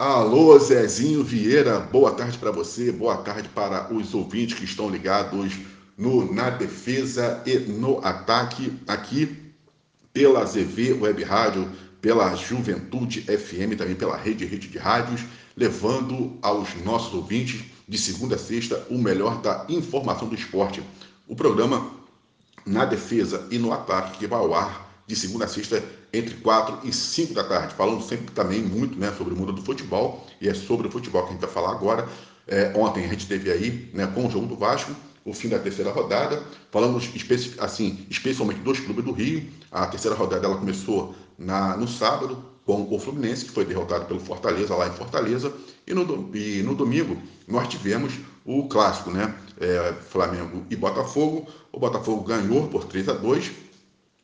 Alô, Zezinho Vieira, boa tarde para você, boa tarde para os ouvintes que estão ligados no Na Defesa e no Ataque, aqui pela ZV Web Rádio, pela Juventude FM, também pela Rede Rede de Rádios, levando aos nossos ouvintes, de segunda a sexta, o melhor da informação do esporte. O programa Na Defesa e no Ataque, que vai ao ar de segunda a sexta, entre 4 e 5 da tarde, falando sempre também muito né, sobre o mundo do futebol, e é sobre o futebol que a gente vai falar agora. É, ontem a gente teve aí, né, com o jogo do Vasco, o fim da terceira rodada. Falamos especi assim, especialmente dos clubes do Rio. A terceira rodada ela começou na, no sábado com o Fluminense, que foi derrotado pelo Fortaleza, lá em Fortaleza. E no, e no domingo nós tivemos o clássico, né? É, Flamengo e Botafogo. O Botafogo ganhou por 3 a 2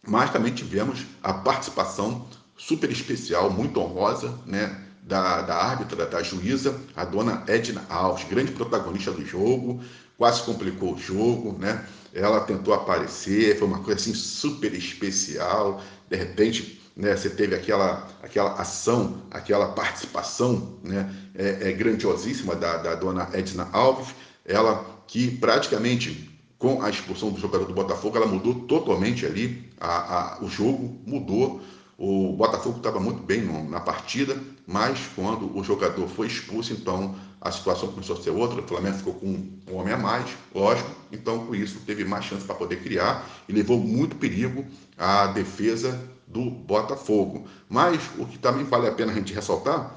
mas também tivemos a participação super especial, muito honrosa, né, da, da árbitra, da juíza, a dona Edna Alves, grande protagonista do jogo, quase complicou o jogo, né? Ela tentou aparecer, foi uma coisa assim super especial. De repente, né, você teve aquela, aquela ação, aquela participação, né, é, é grandiosíssima da, da dona Edna Alves. Ela que praticamente com a expulsão do jogador do Botafogo, ela mudou totalmente ali a, a, o jogo, mudou. O Botafogo estava muito bem no, na partida, mas quando o jogador foi expulso, então a situação começou a ser outra. O Flamengo ficou com um homem a mais, lógico, então com isso teve mais chance para poder criar e levou muito perigo à defesa do Botafogo. Mas o que também vale a pena a gente ressaltar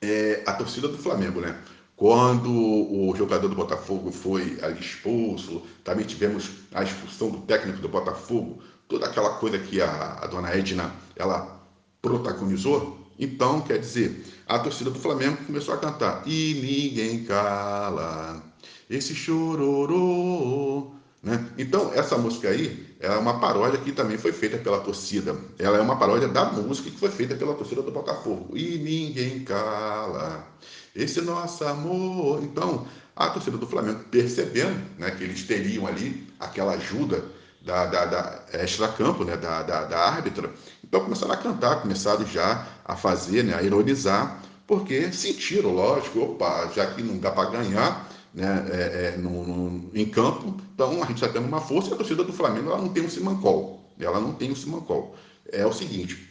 é a torcida do Flamengo, né? Quando o jogador do Botafogo foi expulso, também tivemos a expulsão do técnico do Botafogo, toda aquela coisa que a, a dona Edna ela protagonizou. Então, quer dizer, a torcida do Flamengo começou a cantar e ninguém cala esse chororô. Né? Então, essa música aí é uma paródia que também foi feita pela torcida. Ela é uma paródia da música que foi feita pela torcida do Botafogo. E ninguém cala esse nosso amor. Então, a torcida do Flamengo percebendo né, que eles teriam ali aquela ajuda da, da, da extra-campo, né, da, da, da, árbitra, então começaram a cantar, começaram já a fazer, né, a ironizar, porque sentiram, lógico, opa, já que não dá para ganhar né, é, é, no, no, em campo, então a gente está tendo uma força e a torcida do Flamengo ela não tem um simancol, ela não tem um simancol. É o seguinte,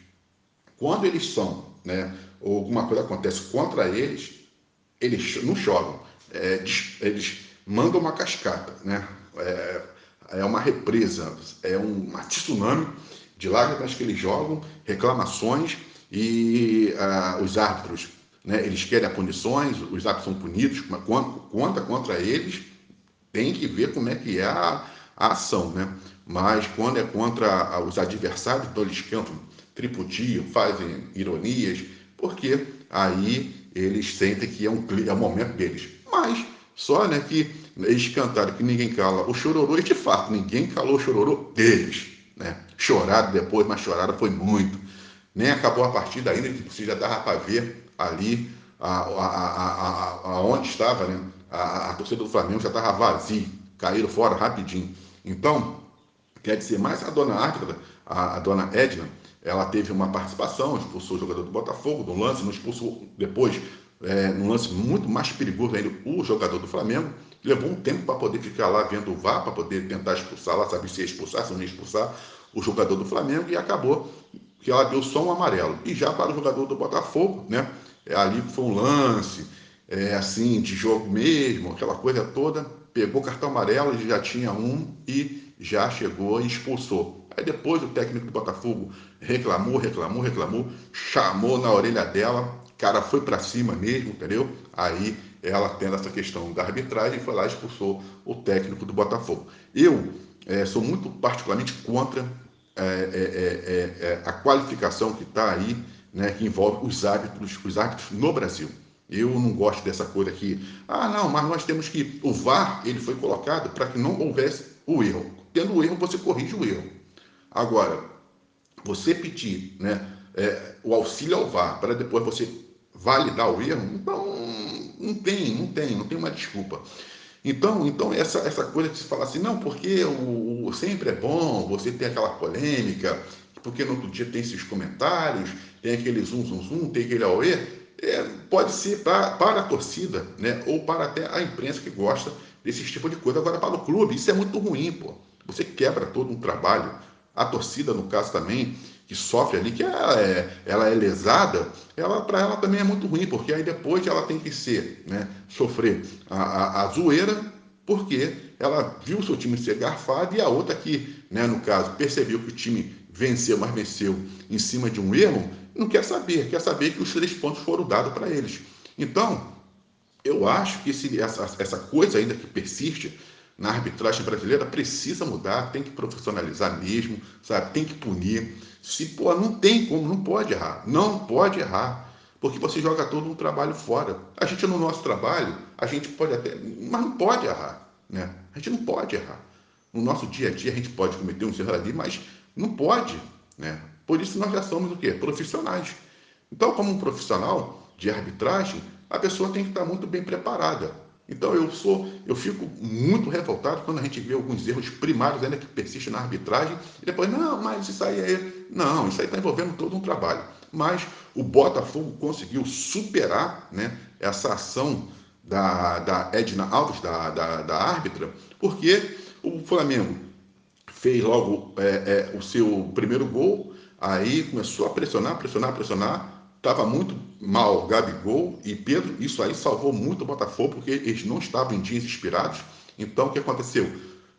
quando eles são, né, ou alguma coisa acontece contra eles, eles não choram, é, eles mandam uma cascata, né? É, é uma represa, é um tsunami de lágrimas que eles jogam, reclamações e uh, os árbitros, né, eles querem a punições, os árbitros são punidos, mas conta contra eles, tem que ver como é que é a, a ação, né? Mas quando é contra os adversários, então eles cantam tripudio, fazem ironias, porque aí eles sentem que é um, é momento deles. Mas só né, que eles cantaram que ninguém cala o chororô, e de fato, ninguém calou o chororô deles. Né? Choraram depois, mas choraram foi muito. Nem acabou a partida ainda, que você já dava para ver ali a, a, a, a, onde estava, né? A, a torcida do Flamengo já estava vazia, caíram fora rapidinho. Então, quer dizer, mais a dona Águeda, a, a dona Edna, ela teve uma participação, expulsou o jogador do Botafogo no lance, não expulsou depois, é, num lance muito mais perigoso ainda, o jogador do Flamengo. Levou um tempo para poder ficar lá vendo o VAR, para poder tentar expulsar lá, saber se ia expulsar, se não ia expulsar o jogador do Flamengo, e acabou que ela deu só um amarelo. E já para o jogador do Botafogo, né? É, ali foi um lance, é, assim, de jogo mesmo, aquela coisa toda. Pegou cartão amarelo, já tinha um e já chegou e expulsou. Aí depois o técnico do Botafogo reclamou, reclamou, reclamou, chamou na orelha dela, cara foi para cima mesmo, entendeu? Aí ela tendo essa questão da arbitragem, foi lá e expulsou o técnico do Botafogo. Eu é, sou muito particularmente contra é, é, é, é a qualificação que está aí, né, que envolve os árbitros, os árbitros no Brasil. Eu não gosto dessa coisa aqui. Ah, não, mas nós temos que. O VAR ele foi colocado para que não houvesse o erro. Tendo o erro, você corrige o erro. Agora, você pedir né, é, o auxílio ao VAR para depois você validar o erro, então não tem, não tem, não tem uma desculpa. Então, então essa, essa coisa de se falar assim, não, porque o, o, sempre é bom você ter aquela polêmica, porque no outro dia tem esses comentários, tem aquele zum, zum, zum, tem aquele auê, é, pode ser pra, para a torcida, né? Ou para até a imprensa que gosta desse tipo de coisa. Agora, para o clube, isso é muito ruim, pô. Você quebra todo um trabalho. A torcida, no caso também, que sofre ali, que ela é, ela é lesada, ela para ela também é muito ruim, porque aí depois ela tem que ser, né, sofrer a, a, a zoeira, porque ela viu o seu time ser garfado e a outra que, né, no caso, percebeu que o time venceu, mas venceu em cima de um erro, não quer saber, quer saber que os três pontos foram dados para eles. Então, eu acho que esse, essa, essa coisa ainda que persiste na arbitragem brasileira precisa mudar, tem que profissionalizar mesmo, sabe? Tem que punir. Se pô, não tem como, não pode errar, não pode errar, porque você joga todo um trabalho fora. A gente no nosso trabalho, a gente pode até, mas não pode errar, né? A gente não pode errar. No nosso dia a dia a gente pode cometer um erro ali, mas não pode, né? Por isso nós já somos o quê? Profissionais. Então, como um profissional de arbitragem, a pessoa tem que estar muito bem preparada. Então eu sou, eu fico muito revoltado quando a gente vê alguns erros primários ainda que persistem na arbitragem e depois, não, mas isso aí é. Não, isso aí está envolvendo todo um trabalho. Mas o Botafogo conseguiu superar né, essa ação da, da Edna Alves, da, da, da árbitra, porque o Flamengo fez logo é, é, o seu primeiro gol, aí começou a pressionar, pressionar, pressionar, estava muito mal Gabigol e Pedro, isso aí salvou muito o Botafogo, porque eles não estavam em dias inspirados. Então, o que aconteceu?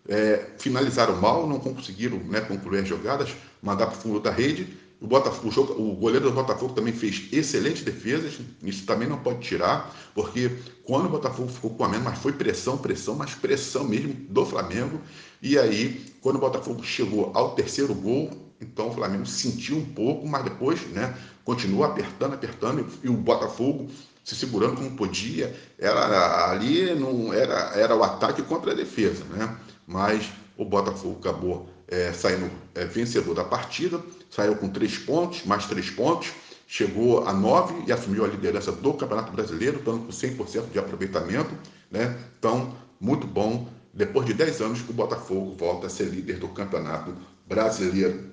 É, finalizaram mal, não conseguiram né, concluir as jogadas, mandar para o fundo da rede. O, Botafogo, o, goleiro do Botafogo também fez excelentes defesas, isso também não pode tirar, porque quando o Botafogo ficou com a menos, mas foi pressão, pressão, mas pressão mesmo do Flamengo. E aí, quando o Botafogo chegou ao terceiro gol, então o Flamengo sentiu um pouco, mas depois né, continuou apertando, apertando, e o Botafogo se segurando como podia. Era, ali não era, era o ataque contra a defesa, né? mas o Botafogo acabou é, saindo é, vencedor da partida, saiu com três pontos, mais três pontos, chegou a nove e assumiu a liderança do Campeonato Brasileiro, estando com 100% de aproveitamento. Né? Então, muito bom. Depois de 10 anos que o Botafogo volta a ser líder do Campeonato Brasileiro.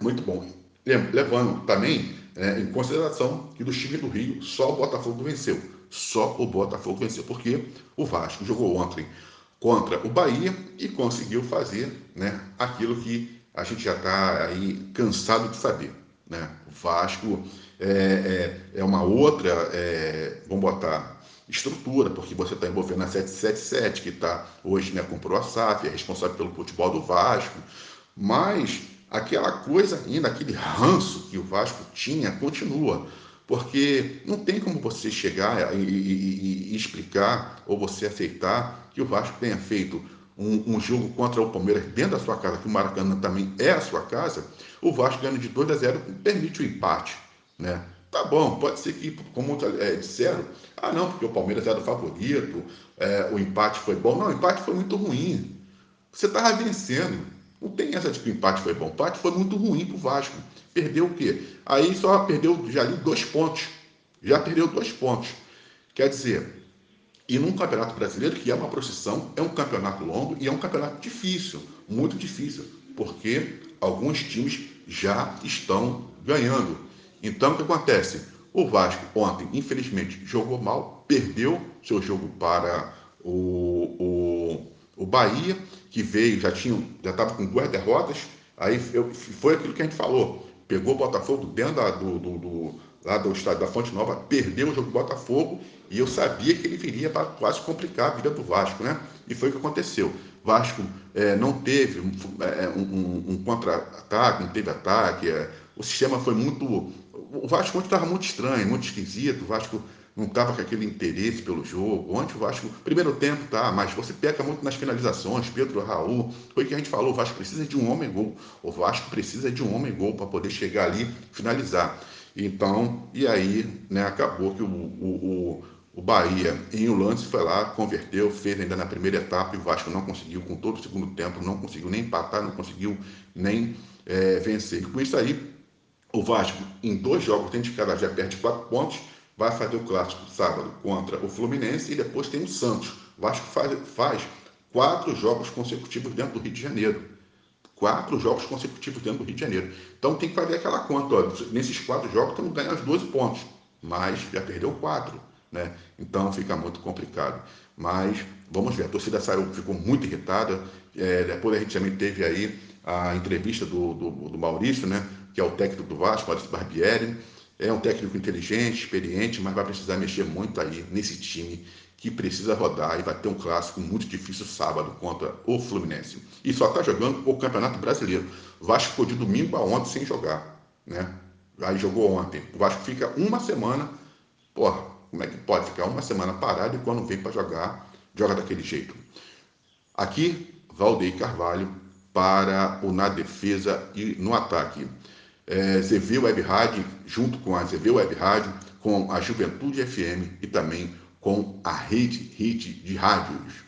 Muito bom. Levando também é, em consideração que do time do Rio só o Botafogo venceu. Só o Botafogo venceu, porque o Vasco jogou ontem contra o Bahia e conseguiu fazer né, aquilo que a gente já está aí cansado de saber. Né? O Vasco é, é, é uma outra, é, vamos botar, estrutura, porque você está envolvendo a 777, que está hoje né, comprou a SAF, é responsável pelo futebol do Vasco, mas aquela coisa ainda, aquele ranço que o Vasco tinha, continua. Porque não tem como você chegar e, e, e explicar ou você aceitar que o Vasco tenha feito um, um, jogo contra o Palmeiras dentro da sua casa, que o Maracanã também é a sua casa, o Vasco ganhando de 2 a 0 permite o empate. Né? Tá bom, pode ser que, como é, disseram, ah não, porque o Palmeiras era o favorito, é, o empate foi bom. Não, o empate foi muito ruim. Você estava vencendo. Não tem essa de que o empate foi bom. O empate foi muito ruim para o Vasco. Perdeu o quê? Aí só perdeu já ali dois pontos. Já perdeu dois pontos. Quer dizer, e num campeonato brasileiro, que é uma procissão, é um campeonato longo e é um campeonato difícil, muito difícil, porque alguns times já estão ganhando. Então, o que acontece? O Vasco ontem, infelizmente, jogou mal, perdeu seu jogo para o, Bahia que veio, já tinha, já estava com duas derrotas, aí eu, foi aquilo que a gente falou, pegou o Botafogo dentro da, do, do, do, lá do estádio da Fonte Nova, perdeu o jogo do Botafogo, e eu sabia que ele viria para quase complicar a vida do Vasco, né? E foi o que aconteceu. Vasco é, não teve um, é, um, um contra-ataque, não teve ataque, é, o sistema foi muito. O Vasco estava muito estranho, muito esquisito, o Vasco não estava com aquele interesse pelo jogo. Ontem o Vasco, primeiro tempo, tá, mas você peca muito nas finalizações. Pedro Raul, foi o que a gente falou: o Vasco precisa de um homem-gol. O Vasco precisa de um homem-gol para poder chegar ali finalizar. Então, e aí, né, acabou que o, o, o, o Bahia, em o lance, foi lá, converteu, fez ainda na primeira etapa e o Vasco não conseguiu, com todo o segundo tempo, não conseguiu nem empatar, não conseguiu nem é, vencer. Com isso aí, o Vasco, em dois jogos dentro de cada já perde quatro pontos vai fazer o clássico sábado contra o Fluminense e depois tem o Santos. O Vasco faz, faz quatro jogos consecutivos dentro do Rio de Janeiro. Quatro jogos consecutivos dentro do Rio de Janeiro. Então tem que fazer aquela conta. Ó, nesses quatro jogos temos que ganhar os 12 pontos. mas já perdeu quatro, né? Então fica muito complicado. Mas vamos ver, a torcida saiu, ficou muito irritada. É, depois a gente também teve aí a entrevista do, do, do, Maurício, né? Que é o técnico do Vasco, Maurício Barbieri. É um técnico inteligente, experiente, mas vai precisar mexer muito aí nesse time que precisa rodar e vai ter um clássico muito difícil sábado contra o Fluminense. E só está jogando o Campeonato Brasileiro. Vasco ficou de domingo a ontem sem jogar, né? Aí jogou ontem. O Vasco fica uma semana, porra, como é que pode ficar uma semana parado e quando vem para jogar, joga daquele jeito? Aqui, Valdeir Carvalho para o na defesa e no ataque. É, ZV Web Rádio, junto com a ZV Web Rádio, com a Juventude FM e também com a rede, rede de rádios.